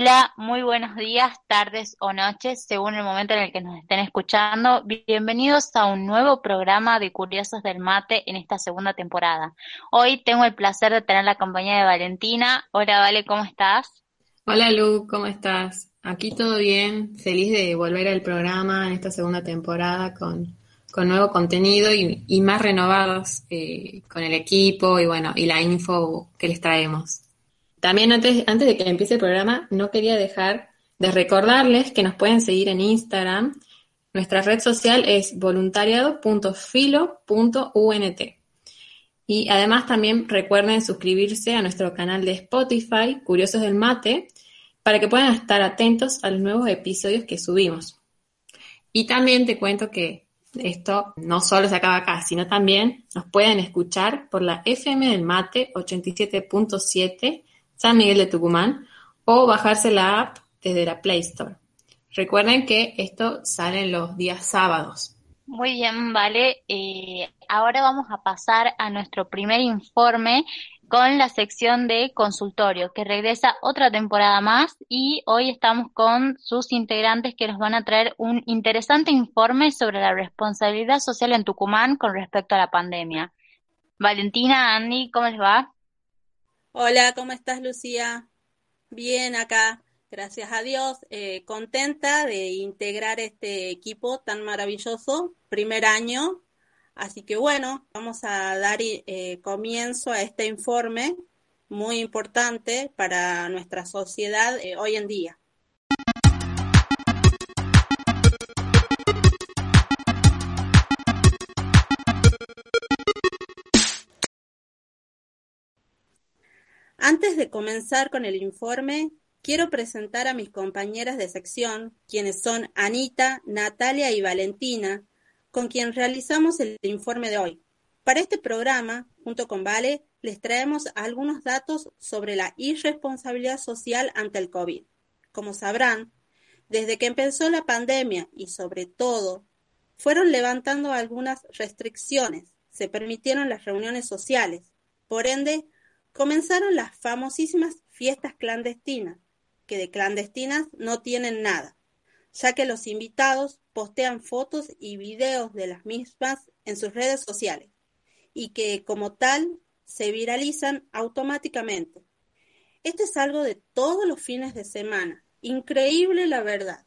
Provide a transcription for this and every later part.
Hola, muy buenos días, tardes o noches, según el momento en el que nos estén escuchando. Bienvenidos a un nuevo programa de Curiosos del Mate en esta segunda temporada. Hoy tengo el placer de tener la compañía de Valentina. Hola, Vale, ¿cómo estás? Hola, Lu, ¿cómo estás? Aquí todo bien, feliz de volver al programa en esta segunda temporada con, nuevo contenido y, más renovados eh, con el equipo y bueno, y la info que les traemos. También antes, antes de que empiece el programa, no quería dejar de recordarles que nos pueden seguir en Instagram. Nuestra red social es voluntariado.filo.unt. Y además también recuerden suscribirse a nuestro canal de Spotify, Curiosos del Mate, para que puedan estar atentos a los nuevos episodios que subimos. Y también te cuento que esto no solo se acaba acá, sino también nos pueden escuchar por la FM del Mate 87.7 San Miguel de Tucumán o bajarse la app desde la Play Store. Recuerden que esto sale los días sábados. Muy bien, vale. Eh, ahora vamos a pasar a nuestro primer informe con la sección de consultorio, que regresa otra temporada más y hoy estamos con sus integrantes que nos van a traer un interesante informe sobre la responsabilidad social en Tucumán con respecto a la pandemia. Valentina, Andy, ¿cómo les va? Hola, ¿cómo estás, Lucía? Bien, acá, gracias a Dios, eh, contenta de integrar este equipo tan maravilloso, primer año. Así que bueno, vamos a dar eh, comienzo a este informe muy importante para nuestra sociedad eh, hoy en día. Antes de comenzar con el informe, quiero presentar a mis compañeras de sección, quienes son Anita, Natalia y Valentina, con quien realizamos el informe de hoy. Para este programa, junto con Vale, les traemos algunos datos sobre la irresponsabilidad social ante el COVID. Como sabrán, desde que empezó la pandemia y sobre todo, fueron levantando algunas restricciones, se permitieron las reuniones sociales, por ende, comenzaron las famosísimas fiestas clandestinas, que de clandestinas no tienen nada, ya que los invitados postean fotos y videos de las mismas en sus redes sociales y que como tal se viralizan automáticamente. Esto es algo de todos los fines de semana. Increíble la verdad.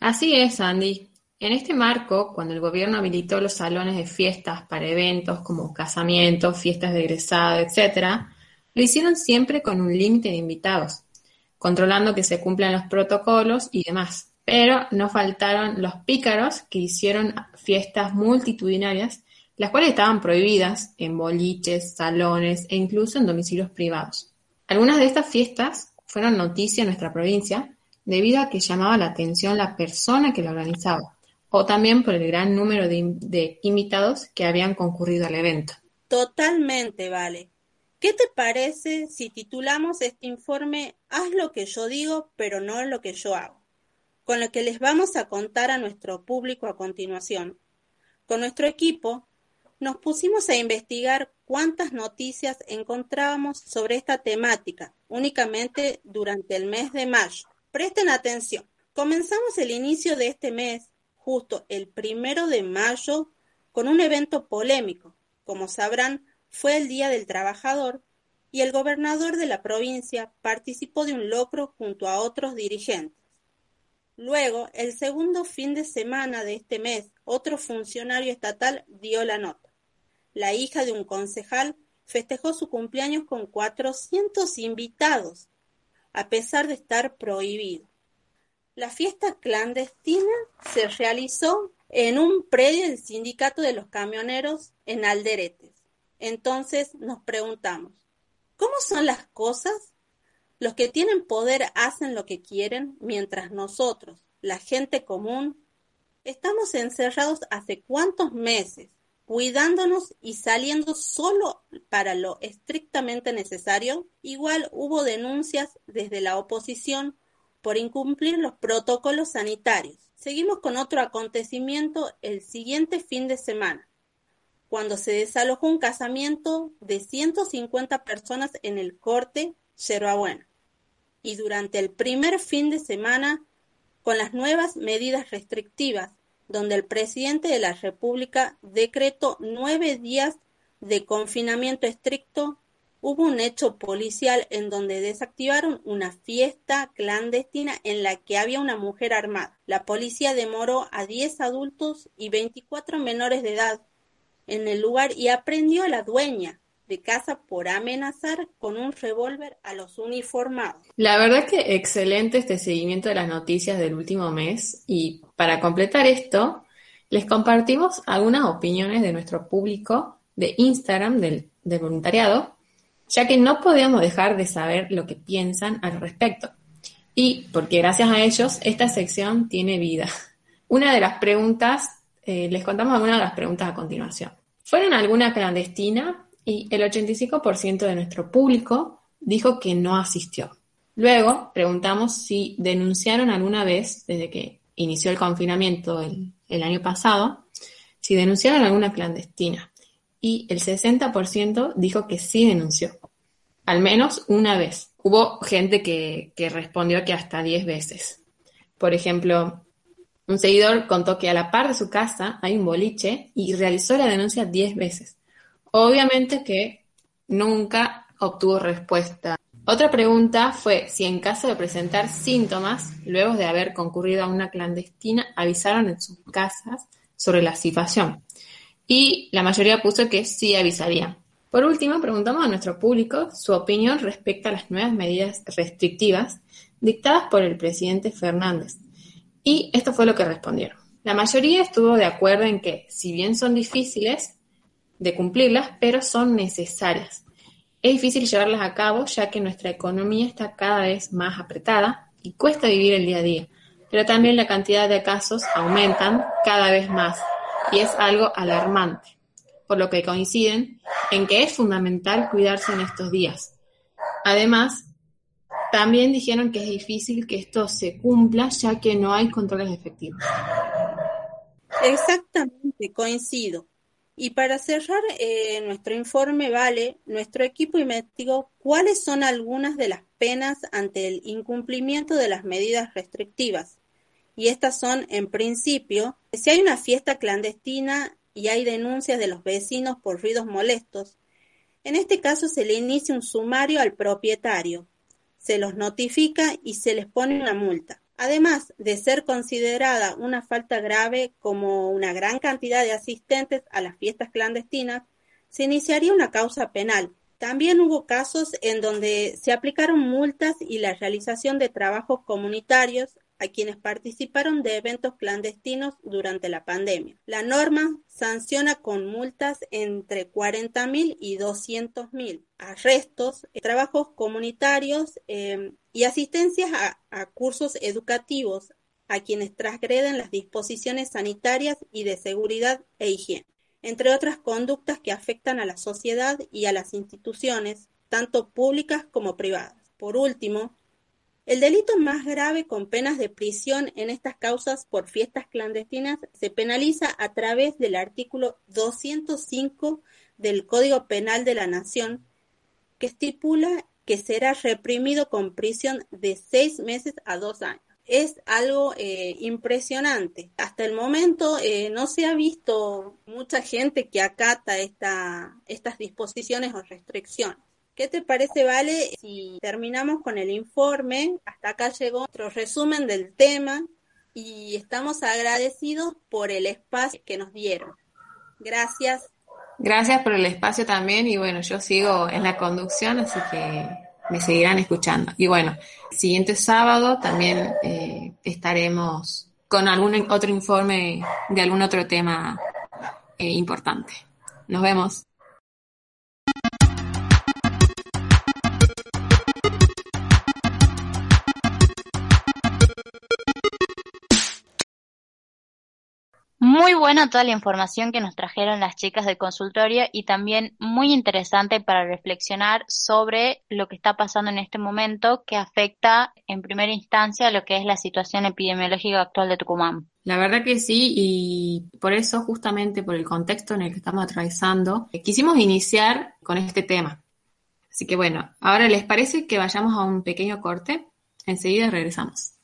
Así es, Andy. En este marco, cuando el gobierno habilitó los salones de fiestas para eventos como casamientos, fiestas de egresado, etc., lo hicieron siempre con un límite de invitados, controlando que se cumplan los protocolos y demás. Pero no faltaron los pícaros que hicieron fiestas multitudinarias, las cuales estaban prohibidas en boliches, salones e incluso en domicilios privados. Algunas de estas fiestas fueron noticia en nuestra provincia debido a que llamaba la atención la persona que la organizaba o también por el gran número de, invitados que habían concurrido al evento. Totalmente, vale. ¿Qué te parece si titulamos este informe Haz lo que yo digo, pero no lo que yo hago? Con lo que les vamos a contar a nuestro público a continuación. Con nuestro equipo nos pusimos a investigar cuántas noticias encontrábamos sobre esta temática únicamente durante el mes de mayo. Presten atención. Comenzamos el inicio de este mes justo el primero de mayo con un evento polémico. Como sabrán, fue el Día del Trabajador y el gobernador de la provincia participó de un locro junto a otros dirigentes. Luego, el segundo fin de semana de este mes, otro funcionario estatal dio la nota. La hija de un concejal festejó su cumpleaños con 400 invitados, a pesar de estar prohibido. La fiesta clandestina se realizó en un predio del Sindicato de los Camioneros en Alderetes. Entonces nos preguntamos, ¿cómo son las cosas? Los que tienen poder hacen lo que quieren, mientras nosotros, la gente común, estamos encerrados hace cuántos meses, cuidándonos y saliendo solo para lo estrictamente necesario. Igual hubo denuncias desde la oposición por incumplir los protocolos sanitarios. Seguimos con otro acontecimiento el siguiente fin de semana, cuando se desalojó un casamiento de 150 personas en el corte Yerbabuena. Y durante el primer fin de semana, con las nuevas medidas restrictivas, donde el presidente de la República decretó nueve días de confinamiento estricto hubo un hecho policial en donde desactivaron una fiesta clandestina en la que había una mujer armada. La policía demoró a 10 adultos y 24 menores de edad en el lugar y aprendió a la dueña de casa por amenazar con un revólver a los uniformados. La verdad es que excelente este seguimiento de las noticias del último mes y para completar esto, les compartimos algunas opiniones de nuestro público de Instagram del, del voluntariado ya que no podemos dejar de saber lo que piensan al respecto. Y porque gracias a ellos esta sección tiene vida. Una de las preguntas, eh, les contamos algunas de las preguntas a continuación. ¿Fueron alguna clandestina? Y el 85% de nuestro público dijo que no asistió. Luego preguntamos si denunciaron alguna vez, desde que inició el confinamiento el, el año pasado, si denunciaron alguna clandestina y el 60% dijo que sí denunció, al menos una vez. Hubo gente que, respondió que hasta 10 veces. Por ejemplo, un seguidor contó que a la par de su casa hay un boliche y realizó la denuncia 10 veces. Obviamente que nunca obtuvo respuesta. Otra pregunta fue si en caso de presentar síntomas, luego de haber concurrido a una clandestina, avisaron en sus casas sobre la situación y la mayoría puso que sí avisaría. Por último, preguntamos a nuestro público su opinión respecto a las nuevas medidas restrictivas dictadas por el presidente Fernández. Y esto fue lo que respondieron. La mayoría estuvo de acuerdo en que, si bien son difíciles de cumplirlas, pero son necesarias. Es difícil llevarlas a cabo ya que nuestra economía está cada vez más apretada y cuesta vivir el día a día, pero también la cantidad de casos aumentan cada vez más y es algo alarmante, por lo que coinciden en que es fundamental cuidarse en estos días. Además, también dijeron que es difícil que esto se cumpla ya que no hay controles efectivos. Exactamente, coincido. Y para cerrar eh, nuestro informe, Vale, nuestro equipo investigó cuáles son algunas de las penas ante el incumplimiento de las medidas restrictivas y estas son, en principio, si hay una fiesta clandestina y hay denuncias de los vecinos por ruidos molestos, en este caso se le inicia un sumario al propietario, se los notifica y se les pone una multa. Además de ser considerada una falta grave como una gran cantidad de asistentes a las fiestas clandestinas, se iniciaría una causa penal. También hubo casos en donde se aplicaron multas y la realización de trabajos comunitarios a quienes participaron de eventos clandestinos durante la pandemia. La norma sanciona con multas entre 40.000 y 200.000, arrestos, trabajos comunitarios eh, y asistencias a, cursos educativos a quienes transgreden las disposiciones sanitarias y de seguridad e higiene, entre otras conductas que afectan a la sociedad y a las instituciones, tanto públicas como privadas. Por último, el delito más grave con penas de prisión en estas causas por fiestas clandestinas se penaliza a través del artículo 205 del Código Penal de la Nación, que estipula que será reprimido con prisión de seis meses a dos años. Es algo eh, impresionante. Hasta el momento eh, no se ha visto mucha gente que acata esta, estas disposiciones o restricciones. ¿Qué te parece, Vale, si terminamos con el informe? Hasta acá llegó nuestro resumen del tema y estamos agradecidos por el espacio que nos dieron. Gracias. Gracias por el espacio también y bueno, yo sigo en la conducción, así que me seguirán escuchando. Y bueno, siguiente sábado también eh, estaremos con algún otro informe de algún otro tema eh, importante. Nos vemos. Muy buena toda la información que nos trajeron las chicas del consultorio y también muy interesante para reflexionar sobre lo que está pasando en este momento que afecta en primera instancia lo que es la situación epidemiológica actual de Tucumán. La verdad que sí, y por eso, justamente por el contexto en el que estamos atravesando, quisimos iniciar con este tema. Así que bueno, ahora les parece que vayamos a un pequeño corte. Enseguida regresamos.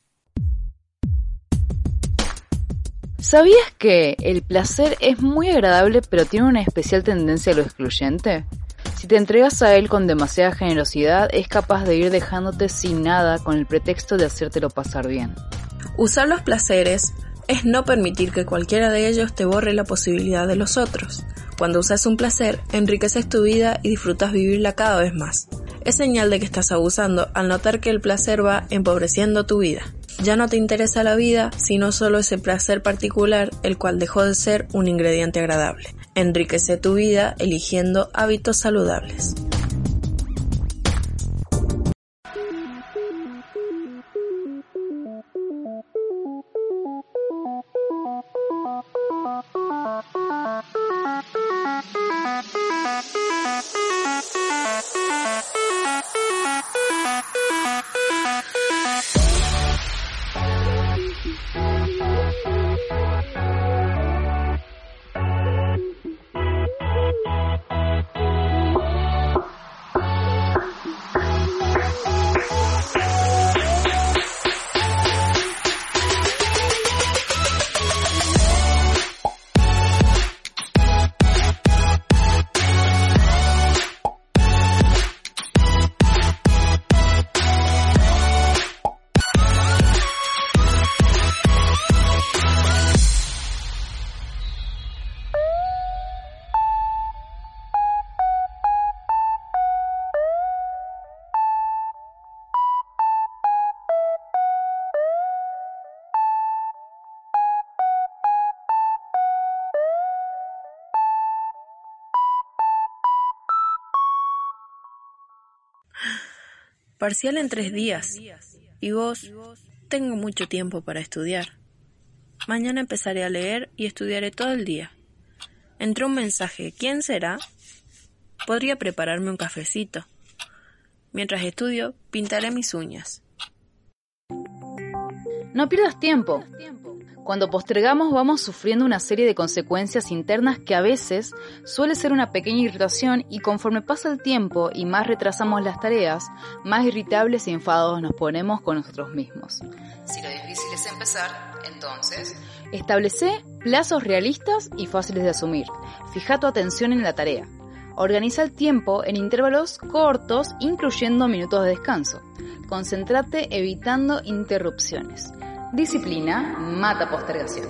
¿Sabías que el placer es muy agradable pero tiene una especial tendencia a lo excluyente? Si te entregas a él con demasiada generosidad, es capaz de ir dejándote sin nada con el pretexto de hacértelo pasar bien. Usar los placeres es no permitir que cualquiera de ellos te borre la posibilidad de los otros. Cuando usas un placer, enriqueces tu vida y disfrutas vivirla cada vez más. Es señal de que estás abusando al notar que el placer va empobreciendo tu vida. Ya no te interesa la vida, sino solo ese placer particular, el cual dejó de ser un ingrediente agradable. Enriquece tu vida eligiendo hábitos saludables. Parcial en tres días. Y vos, tengo mucho tiempo para estudiar. Mañana empezaré a leer y estudiaré todo el día. Entró un mensaje. ¿Quién será? Podría prepararme un cafecito. Mientras estudio, pintaré mis uñas. No pierdas tiempo. Cuando postergamos vamos sufriendo una serie de consecuencias internas que a veces suele ser una pequeña irritación y conforme pasa el tiempo y más retrasamos las tareas, más irritables y enfadados nos ponemos con nosotros mismos. Si lo difícil es empezar, entonces... Establece plazos realistas y fáciles de asumir. Fija tu atención en la tarea. Organiza el tiempo en intervalos cortos, incluyendo minutos de descanso. Concéntrate evitando interrupciones. Disciplina mata postergación.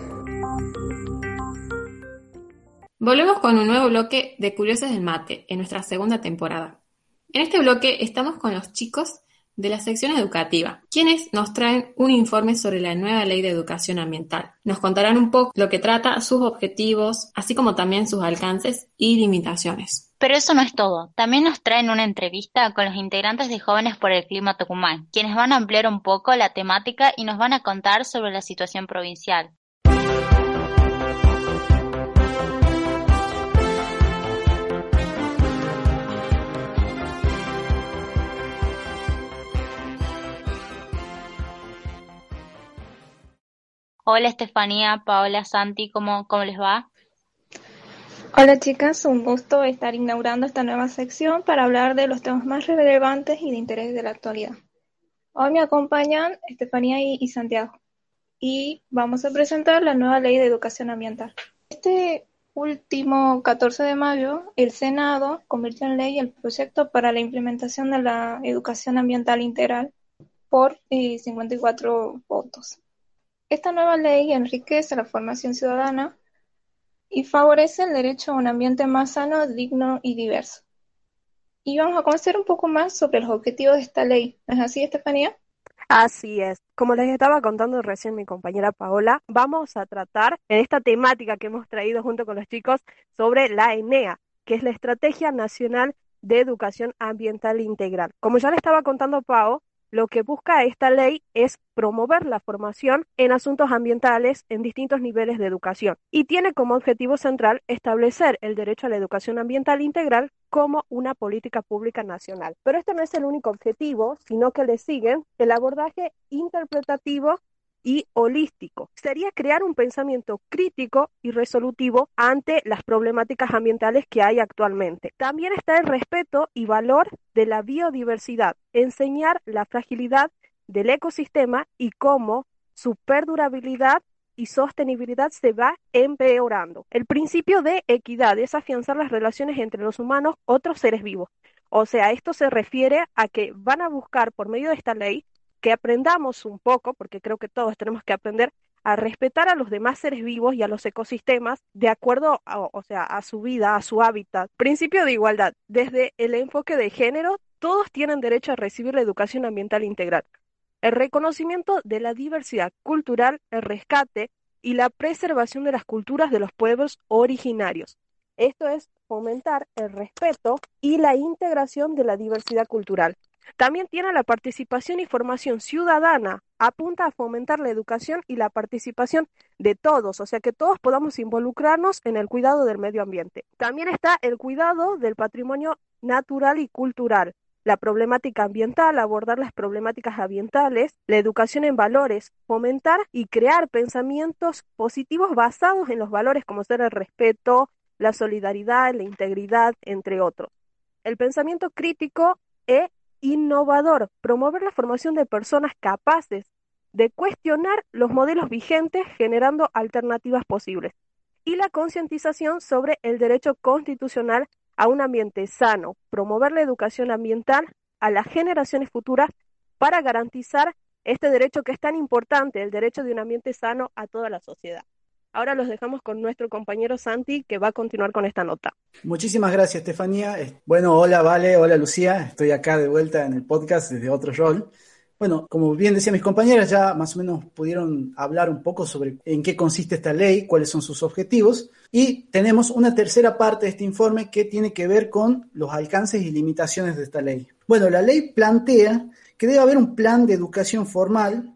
Volvemos con un nuevo bloque de Curiosas del Mate en nuestra segunda temporada. En este bloque estamos con los chicos de la sección educativa, quienes nos traen un informe sobre la nueva ley de educación ambiental. Nos contarán un poco lo que trata, sus objetivos, así como también sus alcances y limitaciones. Pero eso no es todo. También nos traen una entrevista con los integrantes de Jóvenes por el Clima Tucumán, quienes van a ampliar un poco la temática y nos van a contar sobre la situación provincial. Hola Estefanía, Paola, Santi, ¿cómo, cómo les va? Hola chicas, un gusto estar inaugurando esta nueva sección para hablar de los temas más relevantes y de interés de la actualidad. Hoy me acompañan Estefanía y, Santiago y vamos a presentar la nueva ley de educación ambiental. Este último 14 de mayo, el Senado convirtió en ley el proyecto para la implementación de la educación ambiental integral por 54 eh, votos. Esta nueva ley enriquece la formación ciudadana y favorece el derecho a un ambiente más sano, digno y diverso. Y vamos a conocer un poco más sobre los objetivos de esta ley. ¿No es así, Estefanía? Así es. Como les estaba contando recién mi compañera Paola, vamos a tratar en esta temática que hemos traído junto con los chicos sobre la ENEA, que es la Estrategia Nacional de Educación Ambiental Integral. Como ya le estaba contando Pao, lo que busca esta ley es promover la formación en asuntos ambientales en distintos niveles de educación y tiene como objetivo central establecer el derecho a la educación ambiental integral como una política pública nacional. Pero este no es el único objetivo, sino que le siguen el abordaje interpretativo y holístico. Sería crear un pensamiento crítico y resolutivo ante las problemáticas ambientales que hay actualmente. También está el respeto y valor de la biodiversidad, enseñar la fragilidad del ecosistema y cómo su perdurabilidad y sostenibilidad se va empeorando. El principio de equidad es afianzar las relaciones entre los humanos, otros seres vivos. O sea, esto se refiere a que van a buscar por medio de esta ley que aprendamos un poco, porque creo que todos tenemos que aprender a respetar a los demás seres vivos y a los ecosistemas de acuerdo a, o sea, a su vida, a su hábitat. Principio de igualdad. Desde el enfoque de género, todos tienen derecho a recibir la educación ambiental integral. El reconocimiento de la diversidad cultural, el rescate y la preservación de las culturas de los pueblos originarios. Esto es fomentar el respeto y la integración de la diversidad cultural. También tiene la participación y formación ciudadana. Apunta a fomentar la educación y la participación de todos, o sea que todos podamos involucrarnos en el cuidado del medio ambiente. También está el cuidado del patrimonio natural y cultural, la problemática ambiental, abordar las problemáticas ambientales, la educación en valores, fomentar y crear pensamientos positivos basados en los valores como ser el respeto, la solidaridad, la integridad, entre otros. El pensamiento crítico e innovador, promover la formación de personas capaces de cuestionar los modelos vigentes generando alternativas posibles y la concientización sobre el derecho constitucional a un ambiente sano, promover la educación ambiental a las generaciones futuras para garantizar este derecho que es tan importante, el derecho de un ambiente sano a toda la sociedad. Ahora los dejamos con nuestro compañero Santi, que va a continuar con esta nota. Muchísimas gracias, Estefanía. Bueno, hola, Vale, hola, Lucía. Estoy acá de vuelta en el podcast desde otro rol. Bueno, como bien decían mis compañeras, ya más o menos pudieron hablar un poco sobre en qué consiste esta ley, cuáles son sus objetivos. Y tenemos una tercera parte de este informe que tiene que ver con los alcances y limitaciones de esta ley. Bueno, la ley plantea que debe haber un plan de educación formal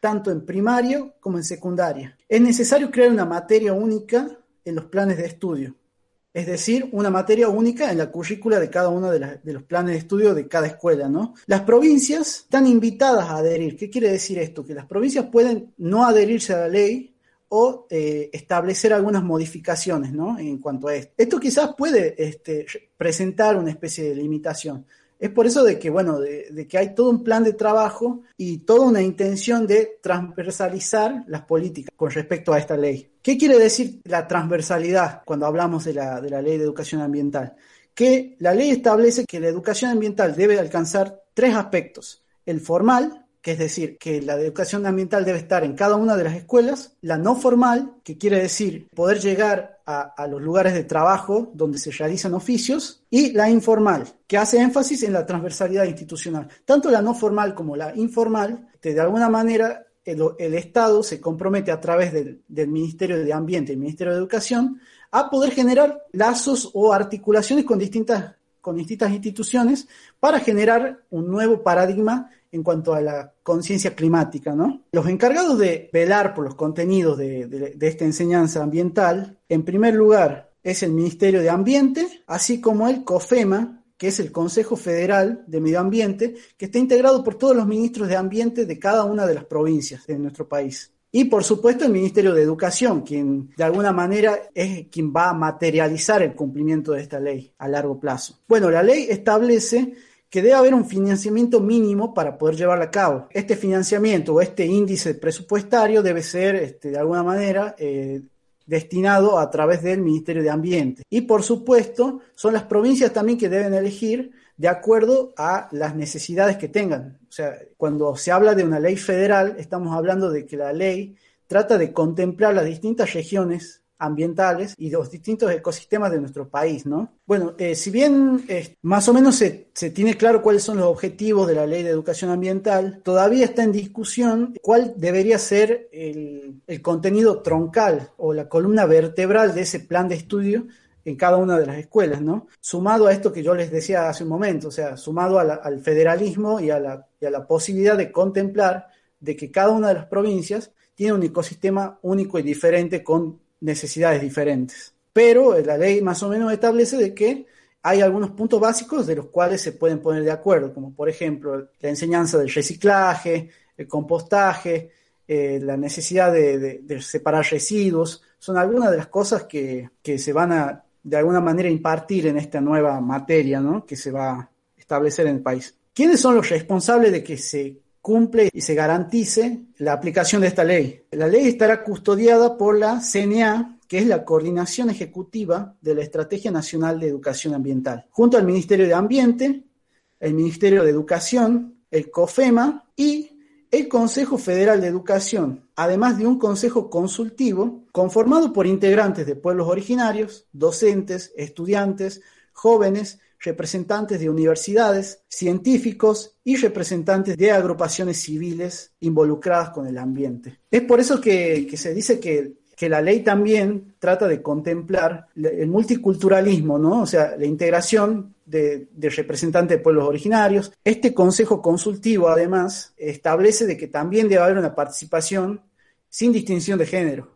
tanto en primario como en secundaria. Es necesario crear una materia única en los planes de estudio, es decir, una materia única en la currícula de cada uno de, los planes de estudio de cada escuela, ¿no? Las provincias están invitadas a adherir. ¿Qué quiere decir esto? Que las provincias pueden no adherirse a la ley o eh, establecer algunas modificaciones, ¿no? En cuanto a esto. Esto quizás puede este, presentar una especie de limitación. Es por eso de que, bueno, de, que hay todo un plan de trabajo y toda una intención de transversalizar las políticas con respecto a esta ley. ¿Qué quiere decir la transversalidad cuando hablamos de la, de la ley de educación ambiental? Que la ley establece que la educación ambiental debe alcanzar tres aspectos. El formal, que es decir, que la educación ambiental debe estar en cada una de las escuelas, la no formal, que quiere decir poder llegar a, los lugares de trabajo donde se realizan oficios, y la informal, que hace énfasis en la transversalidad institucional. Tanto la no formal como la informal, de alguna manera el, Estado se compromete a través del, Ministerio de Ambiente y el Ministerio de Educación a poder generar lazos o articulaciones con distintas con distintas instituciones para generar un nuevo paradigma en cuanto a la conciencia climática. ¿no? Los encargados de velar por los contenidos de, esta enseñanza ambiental, en primer lugar, es el Ministerio de Ambiente, así como el COFEMA, que es el Consejo Federal de Medio Ambiente, que está integrado por todos los ministros de Ambiente de cada una de las provincias de nuestro país. Y por supuesto el Ministerio de Educación, quien de alguna manera es quien va a materializar el cumplimiento de esta ley a largo plazo. Bueno, la ley establece que debe haber un financiamiento mínimo para poder llevarla a cabo. Este financiamiento o este índice presupuestario debe ser, este, de alguna manera, eh, destinado a través del Ministerio de Ambiente. Y por supuesto, son las provincias también que deben elegir de acuerdo a las necesidades que tengan. O sea, cuando se habla de una ley federal, estamos hablando de que la ley trata de contemplar las distintas regiones ambientales y los distintos ecosistemas de nuestro país, ¿no? Bueno, eh, si bien eh, más o menos se, tiene claro cuáles son los objetivos de la ley de educación ambiental, todavía está en discusión cuál debería ser el, contenido troncal o la columna vertebral de ese plan de estudio en cada una de las escuelas, ¿no? Sumado a esto que yo les decía hace un momento, o sea, sumado al federalismo y a, la, y a la posibilidad de contemplar de que cada una de las provincias tiene un ecosistema único y diferente con necesidades diferentes. Pero la ley más o menos establece de que hay algunos puntos básicos de los cuales se pueden poner de acuerdo, como por ejemplo la enseñanza del reciclaje, el compostaje, eh, la necesidad de, separar residuos, son algunas de las cosas que, se van a de alguna manera impartir en esta nueva materia ¿no? que se va a establecer en el país. ¿Quiénes son los responsables de que se cumple y se garantice la aplicación de esta ley? La ley estará custodiada por la CNA, que es la coordinación ejecutiva de la Estrategia Nacional de Educación Ambiental, junto al Ministerio de Ambiente, el Ministerio de Educación, el COFEMA y el Consejo Federal de Educación, además de un consejo consultivo conformado por integrantes de pueblos originarios, docentes, estudiantes, jóvenes, representantes de universidades, científicos y representantes de agrupaciones civiles involucradas con el ambiente. Es por eso que, se dice que la ley también trata de contemplar el multiculturalismo, ¿no? O sea, la integración de, representantes de pueblos originarios. Este consejo consultivo, además, establece de que también debe haber una participación sin distinción de género,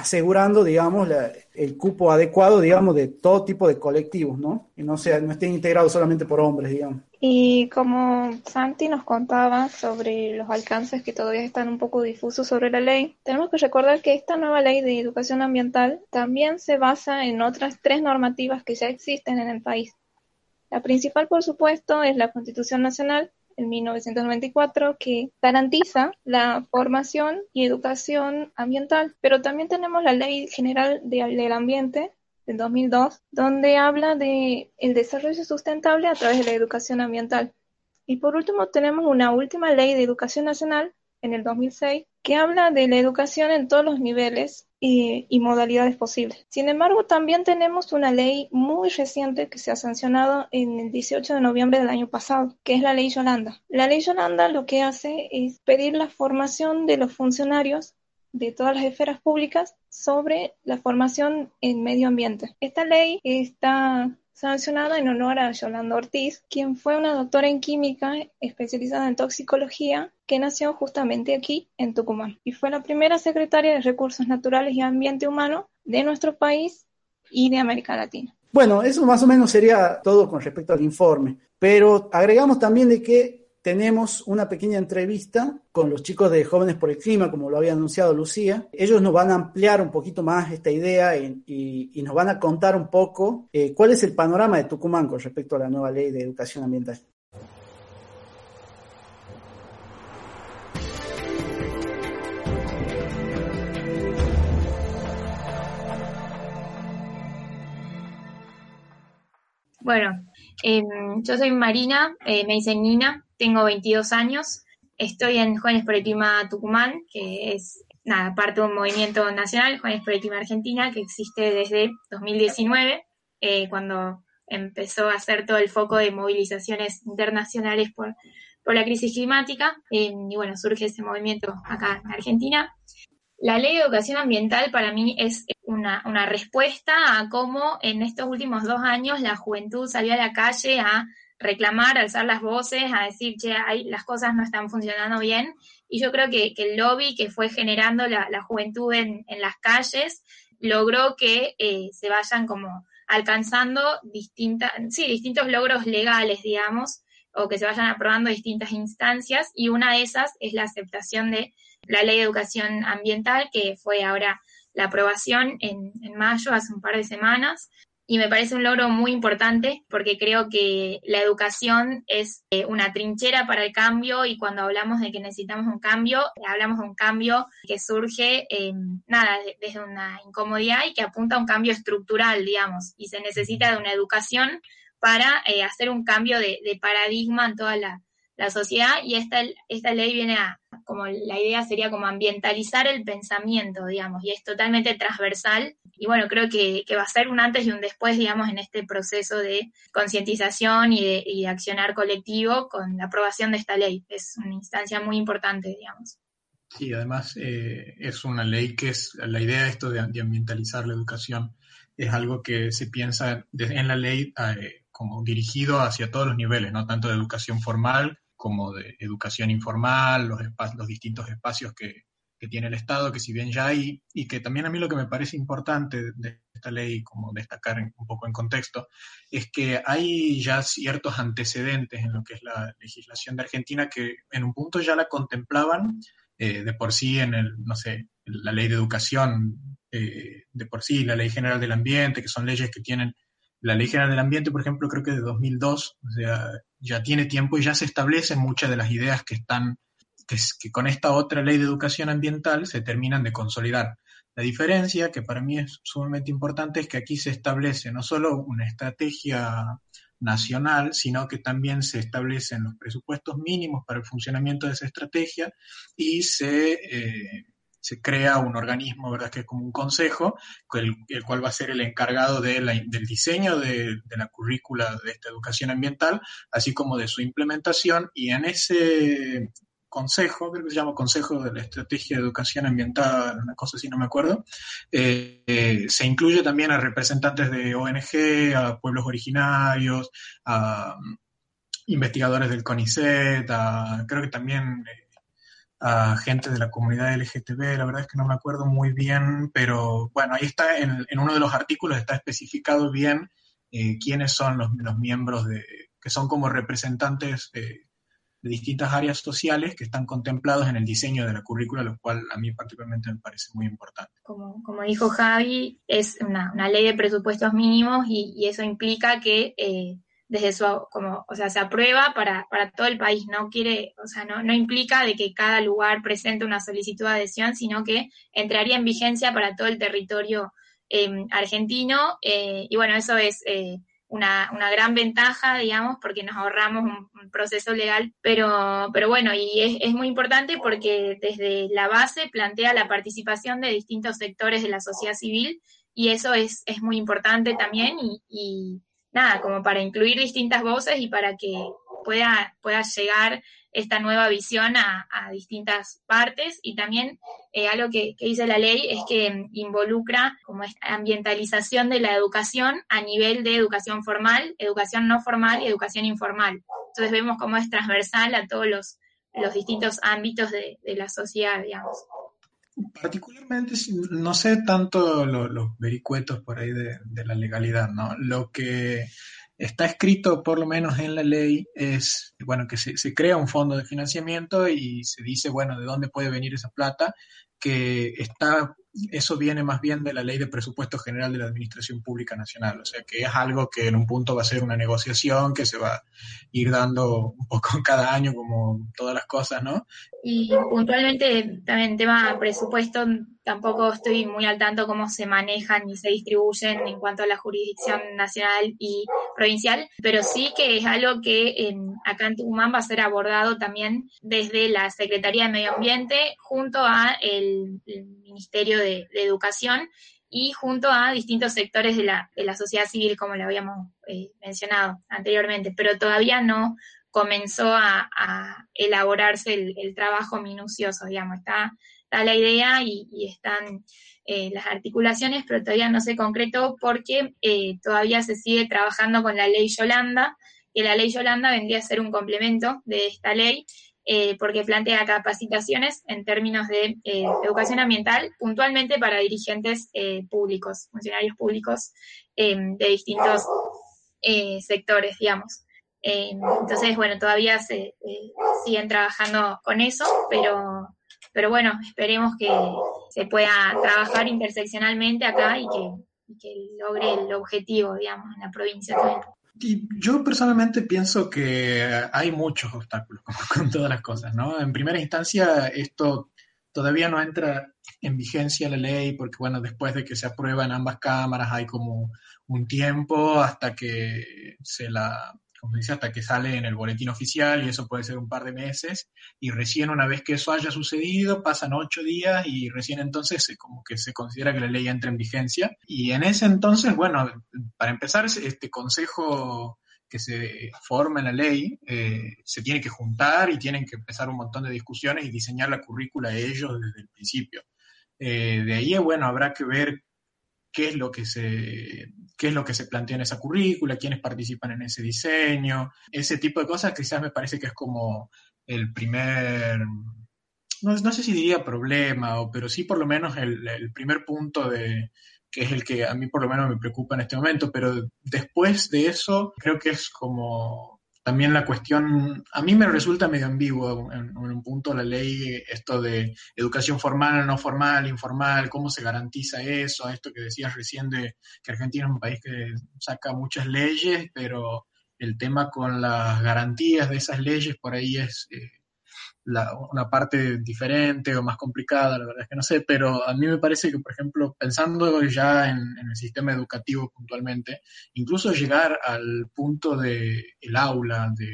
asegurando, digamos, el cupo adecuado, digamos, de todo tipo de colectivos, ¿no? Y no, sea, no estén integrados solamente por hombres, digamos. Y como Santi nos contaba sobre los alcances que todavía están un poco difusos sobre la ley, tenemos que recordar que esta nueva ley de educación ambiental también se basa en otras tres normativas que ya existen en el país. La principal, por supuesto, es la Constitución Nacional en 1994 que garantiza la formación y educación ambiental, pero también tenemos la Ley General del Ambiente del 2002, donde habla de el desarrollo sustentable a través de la educación ambiental. Y por último tenemos una última ley de educación nacional en el 2006 que habla de la educación en todos los niveles y, modalidades posibles. Sin embargo, también tenemos una ley muy reciente que se ha sancionado en el 18 de noviembre del año pasado, que es la ley Yolanda. La ley Yolanda lo que hace es pedir la formación de los funcionarios de todas las esferas públicas sobre la formación en medio ambiente. Esta ley está sancionada en honor a Yolanda Ortiz, quien fue una doctora en química especializada en toxicología que nació justamente aquí en Tucumán y fue la primera secretaria de Recursos Naturales y Ambiente Humano de nuestro país y de América Latina. Bueno, eso más o menos sería todo con respecto al informe, pero agregamos también de que tenemos una pequeña entrevista con los chicos de Jóvenes por el Clima, como lo había anunciado Lucía. Ellos nos van a ampliar un poquito más esta idea y, nos van a contar un poco eh, cuál es el panorama de Tucumán con respecto a la nueva ley de educación ambiental. Bueno, em, yo soy Marina, eh, me dicen Nina, tengo 22 años, estoy en Jóvenes por el Clima Tucumán, que es nada, parte de un movimiento nacional, Jóvenes por el Clima Argentina, que existe desde 2019, eh, cuando empezó a hacer todo el foco de movilizaciones internacionales por, por la crisis climática. y bueno, surge ese movimiento acá en Argentina. La ley de educación ambiental para mí es una, una, respuesta a cómo en estos últimos dos años la juventud salió a la calle a reclamar, alzar las voces, a decir, che, hay, las cosas no están funcionando bien. Y yo creo que, el lobby que fue generando la, juventud en, las calles logró que eh, se vayan como alcanzando sí, distintos logros legales, digamos, o que se vayan aprobando distintas instancias. Y una de esas es la aceptación de la ley de educación ambiental, que fue ahora la aprobación en, en mayo, hace un par de semanas, y me parece un logro muy importante porque creo que la educación es eh, una trinchera para el cambio y cuando hablamos de que necesitamos un cambio, hablamos de un cambio que surge, nada, desde una incomodidad y que apunta a un cambio estructural, digamos, y se necesita de una educación para eh, hacer un cambio de, paradigma en toda la, la sociedad y esta, esta ley viene a, como la idea sería como ambientalizar el pensamiento, digamos, y es totalmente transversal. Y bueno, creo que, va a ser un antes y un después, digamos, en este proceso de concientización y de, y de accionar colectivo con la aprobación de esta ley. Es una instancia muy importante, digamos. Sí, además eh, es una ley que es, la idea de esto de, ambientalizar la educación es algo que se piensa en la ley eh, como dirigido hacia todos los niveles, no tanto de educación formal como de educación informal, los, los distintos espacios que, que tiene el Estado, que si bien ya hay, y que también a mí lo que me parece importante de esta ley, como destacar un poco en contexto, es que hay ya ciertos antecedentes en lo que es la legislación de Argentina que en un punto ya la contemplaban eh, de por sí en el, no sé, la ley de educación, eh, de por sí, la ley general del ambiente, que son leyes que tienen, la ley general del ambiente, por ejemplo, creo que de 2002, o sea, ya tiene tiempo y ya se establecen muchas de las ideas que están que, con esta otra ley de educación ambiental se terminan de consolidar. La diferencia, que para mí es sumamente importante, es que aquí se establece no solo una estrategia nacional, sino que también se establecen los presupuestos mínimos para el funcionamiento de esa estrategia y se, eh, se crea un organismo, ¿verdad? Que es como un consejo, el, el cual va a ser el encargado de del diseño de, de, la currícula de esta educación ambiental, así como de su implementación, y en ese consejo, creo que se llama Consejo de la Estrategia de Educación Ambiental, una cosa así, no me acuerdo, eh, eh, se incluye también a representantes de ONG, a pueblos originarios, a mm, investigadores del CONICET, a, creo que también eh, a gente de la comunidad LGTB, la verdad es que no me acuerdo muy bien, pero bueno, ahí está, en, uno de los artículos está especificado bien quiénes son los, los, miembros de, que son como representantes de distintas áreas sociales que están contemplados en el diseño de la currícula, lo cual a mí particularmente me parece muy importante. Como, como dijo Javi, es una, una ley de presupuestos mínimos y, y eso implica que eh, desde su, como, o sea, se aprueba para, para todo el país, no quiere, o sea, no, no implica de que cada lugar presente una solicitud de adhesión, sino que entraría en vigencia para todo el territorio eh, argentino, eh, y bueno, eso es una, una, gran ventaja, digamos, porque nos ahorramos un, proceso legal, pero, pero bueno, y es, es, muy importante porque desde la base plantea la participación de distintos sectores de la sociedad civil y eso es, es muy importante también y nada, como para incluir distintas voces y para que pueda, pueda llegar esta nueva visión a, distintas partes y también eh, algo que, dice la ley es que involucra como esta ambientalización de la educación a nivel de educación formal, educación no formal y educación informal. Entonces vemos cómo es transversal a todos los, los distintos ámbitos de, la sociedad, digamos. Particularmente, no sé tanto los vericuetos por ahí de, de la legalidad, ¿no? Lo que está escrito por lo menos en la ley es, bueno, que se, se, crea un fondo de financiamiento y se dice, bueno, de dónde puede venir esa plata, que está, eso viene más bien de la ley de presupuesto general de la Administración Pública Nacional, o sea que es algo que en un punto va a ser una negociación que se va a ir dando un poco cada año como todas las cosas, ¿no? Y puntualmente también tema presupuesto, tampoco estoy muy al tanto cómo se manejan y se distribuyen en cuanto a la jurisdicción nacional y provincial, pero sí que es algo que en, acá en Tucumán va a ser abordado también desde la Secretaría de Medio Ambiente junto a el, Ministerio de, Educación y junto a distintos sectores de la, de la sociedad civil, como lo habíamos eh, mencionado anteriormente, pero todavía no comenzó a, elaborarse el, trabajo minucioso, digamos, está, está la idea y, están eh, las articulaciones, pero todavía no se concretó porque eh, todavía se sigue trabajando con la ley Yolanda, que la ley Yolanda vendría a ser un complemento de esta ley, eh, porque plantea capacitaciones en términos de educación ambiental, puntualmente para dirigentes públicos, funcionarios públicos de distintos sectores, digamos. Eh, entonces, bueno, todavía se eh, siguen trabajando con eso, pero, pero bueno, esperemos que se pueda trabajar interseccionalmente acá y que, que logre el objetivo, digamos, en la provincia también. Y yo personalmente pienso que hay muchos obstáculos, con todas las cosas, ¿no? En primera instancia, esto todavía no entra en vigencia la ley, porque bueno, después de que se aprueba en ambas cámaras hay como un tiempo hasta que se la como dice, hasta que sale en el boletín oficial y eso puede ser un par de meses y recién una vez que eso haya sucedido pasan ocho días y recién entonces como que se considera que la ley entra en vigencia y en ese entonces, bueno, para empezar, este consejo que se forma en la ley, eh, se tiene que juntar y tienen que empezar un montón de discusiones y diseñar la currícula ellos desde el principio. Eh, de ahí, bueno, habrá que ver qué es lo que se qué es lo que se plantea en esa currícula, quiénes participan en ese diseño, ese tipo de cosas quizás me parece que es como el primer, no, no sé si diría problema, o, pero sí por lo menos el, el primer punto de, que es el que a mí por lo menos me preocupa en este momento, pero después de eso creo que es como también la cuestión, a mí me resulta medio ambiguo en, un punto la ley, esto de educación formal, no formal, informal, cómo se garantiza eso, esto que decías recién de que Argentina es un país que saca muchas leyes, pero el tema con las garantías de esas leyes por ahí es... Eh, una parte diferente o más complicada, la verdad es que no sé, pero a mí me parece que, por ejemplo, pensando ya en, el sistema educativo puntualmente, incluso llegar al punto del el aula, de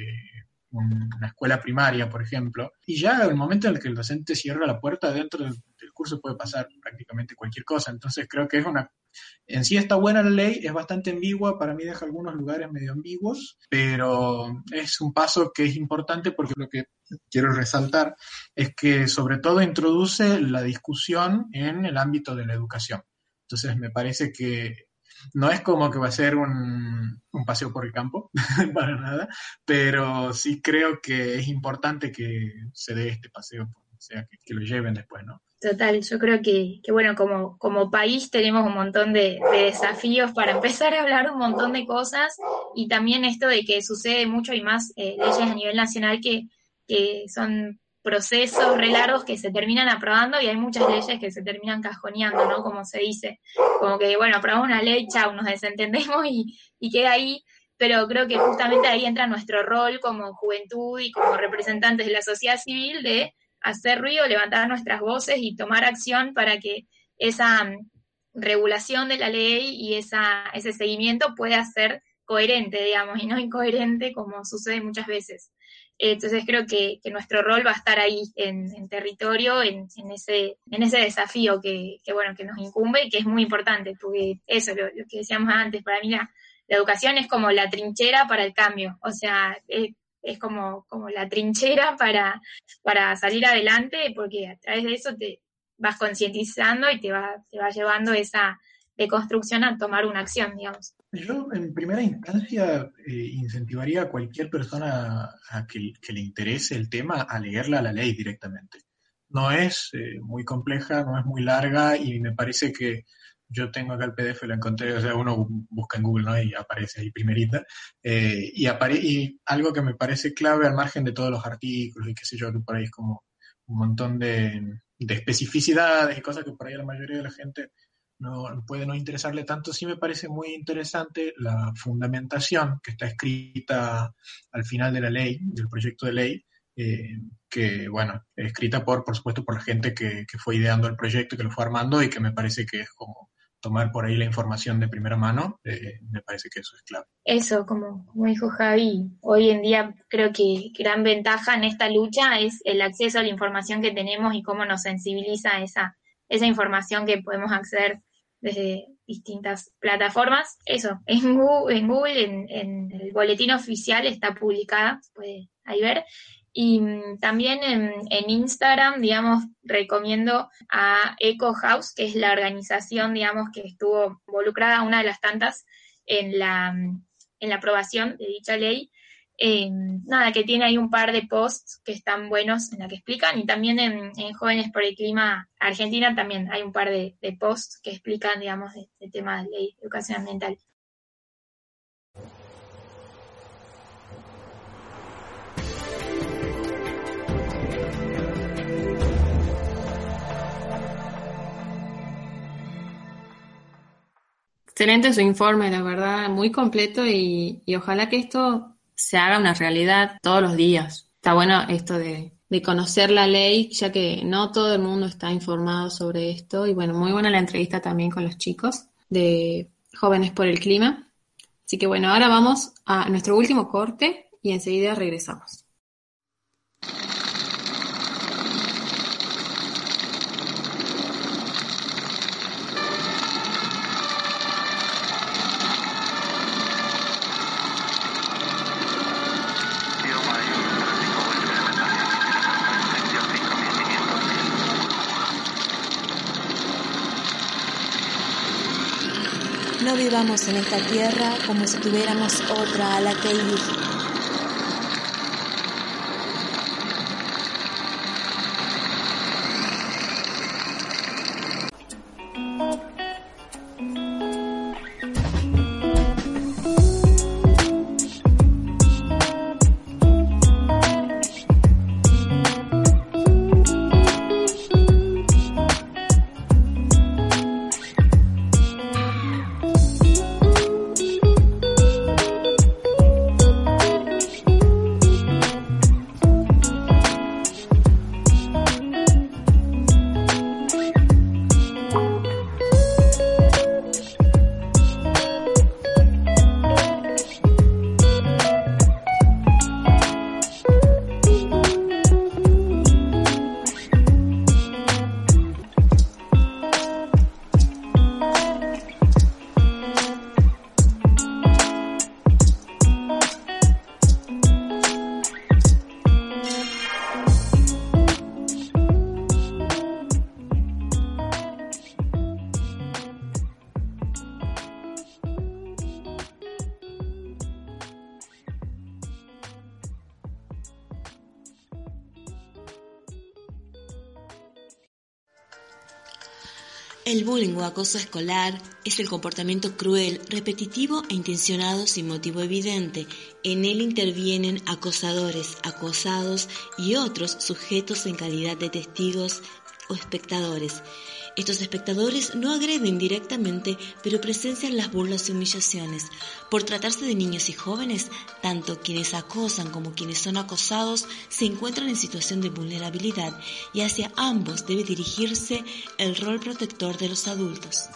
una escuela primaria, por ejemplo, y ya el momento en el que el docente cierra la puerta dentro del, curso puede pasar prácticamente cualquier cosa. Entonces creo que es una... En sí está buena la ley, es bastante ambigua, para mí deja algunos lugares medio ambiguos, pero es un paso que es importante porque lo que quiero resaltar es que sobre todo introduce la discusión en el ámbito de la educación. Entonces me parece que no es como que va a ser un, paseo por el campo, para nada, pero sí creo que es importante que se dé este paseo, o sea, que, lo lleven después, ¿no? Total, yo creo que, bueno, como, como país tenemos un montón de, desafíos para empezar a hablar un montón de cosas y también esto de que sucede mucho y más eh, leyes a nivel nacional que, que son procesos re largos que se terminan aprobando y hay muchas leyes que se terminan cajoneando, ¿no? Como se dice, como que, bueno, aprobamos una ley, chao, nos desentendemos y queda ahí, pero creo que justamente ahí entra nuestro rol como juventud y como representantes de la sociedad civil de hacer ruido, levantar nuestras voces y tomar acción para que esa mm, regulación de la ley y esa, ese seguimiento pueda ser coherente, digamos, y no incoherente como sucede muchas veces. Entonces creo que, nuestro rol va a estar ahí en, territorio, en, ese, en ese desafío que, bueno, que nos incumbe y que es muy importante, porque eso, lo, lo que decíamos antes, para mí la, educación es como la trinchera para el cambio, o sea, es, como, como la trinchera para, para salir adelante, porque a través de eso te vas concientizando y te va, te va llevando esa deconstrucción a tomar una acción, digamos. Yo, en primera instancia, eh, incentivaría a cualquier persona a que, le interese el tema a leerla a la ley directamente. No es eh, muy compleja, no es muy larga y me parece que yo tengo acá el PDF, lo encontré, o sea, uno busca en Google ¿no? y aparece ahí primerita. Eh, y, y algo que me parece clave al margen de todos los artículos y qué sé yo, que por ahí es como un montón de, de especificidades y cosas que por ahí la mayoría de la gente no puede no interesarle tanto, sí me parece muy interesante la fundamentación que está escrita al final de la ley, del proyecto de ley, eh, que, bueno, escrita por, por supuesto, por la gente que, fue ideando el proyecto, que lo fue armando y que me parece que es como tomar por ahí la información de primera mano, eh, me parece que eso es clave. Eso, como, dijo Javi, hoy en día creo que gran ventaja en esta lucha es el acceso a la información que tenemos y cómo nos sensibiliza esa, esa información que podemos acceder desde distintas plataformas. Eso, en Google, en, Google, en, el boletín oficial está publicada, se puede ahí ver. Y mm, también en, Instagram, digamos, recomiendo a Eco House, que es la organización, digamos, que estuvo involucrada, una de las tantas, en la, en la aprobación de dicha ley. Eh, nada, que tiene ahí un par de posts que están buenos en la que explican y también en, Jóvenes por el Clima Argentina también hay un par de, posts que explican, digamos, el tema de ley de educación ambiental. Excelente su informe, la verdad, muy completo y ojalá que esto se haga una realidad todos los días. Está bueno esto de, conocer la ley, ya que no todo el mundo está informado sobre esto. Y bueno, muy buena la entrevista también con los chicos de Jóvenes por el Clima. Así que bueno, ahora vamos a nuestro último corte y enseguida regresamos. No vivamos en esta tierra como si tuviéramos otra a la que ir. El bullying o acoso escolar es el comportamiento cruel, repetitivo e intencionado sin motivo evidente. En él intervienen acosadores, acosados y otros sujetos en calidad de testigos o espectadores. Estos espectadores no agreden directamente, pero presencian las burlas y humillaciones. Por tratarse de niños y jóvenes, tanto quienes acosan como quienes son acosados se encuentran en situación de vulnerabilidad y hacia ambos debe dirigirse el rol protector de los adultos.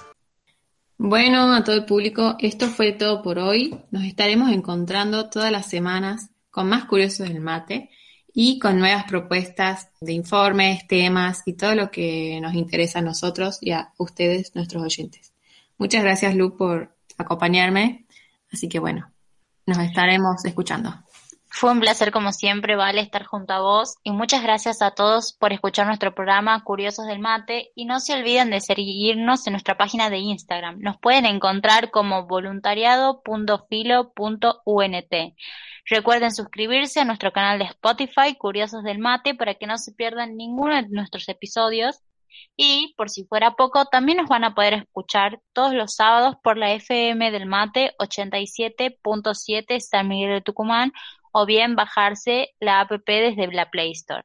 Bueno, a todo el público, esto fue todo por hoy. Nos estaremos encontrando todas las semanas con más curiosos del mate y con nuevas propuestas de informes, temas y todo lo que nos interesa a nosotros y a ustedes, nuestros oyentes. Muchas gracias, Lu, por acompañarme. Así que bueno, nos estaremos escuchando. Fue un placer como siempre, Vale, estar junto a vos y muchas gracias a todos por escuchar nuestro programa Curiosos del Mate y no se olviden de seguirnos en nuestra página de Instagram. Nos pueden encontrar como voluntariado.filo.unt. Recuerden suscribirse a nuestro canal de Spotify Curiosos del Mate para que no se pierdan ninguno de nuestros episodios y por si fuera poco, también nos van a poder escuchar todos los sábados por la FM del Mate 87.7 San Miguel de Tucumán o bien bajarse la app desde la Play Store.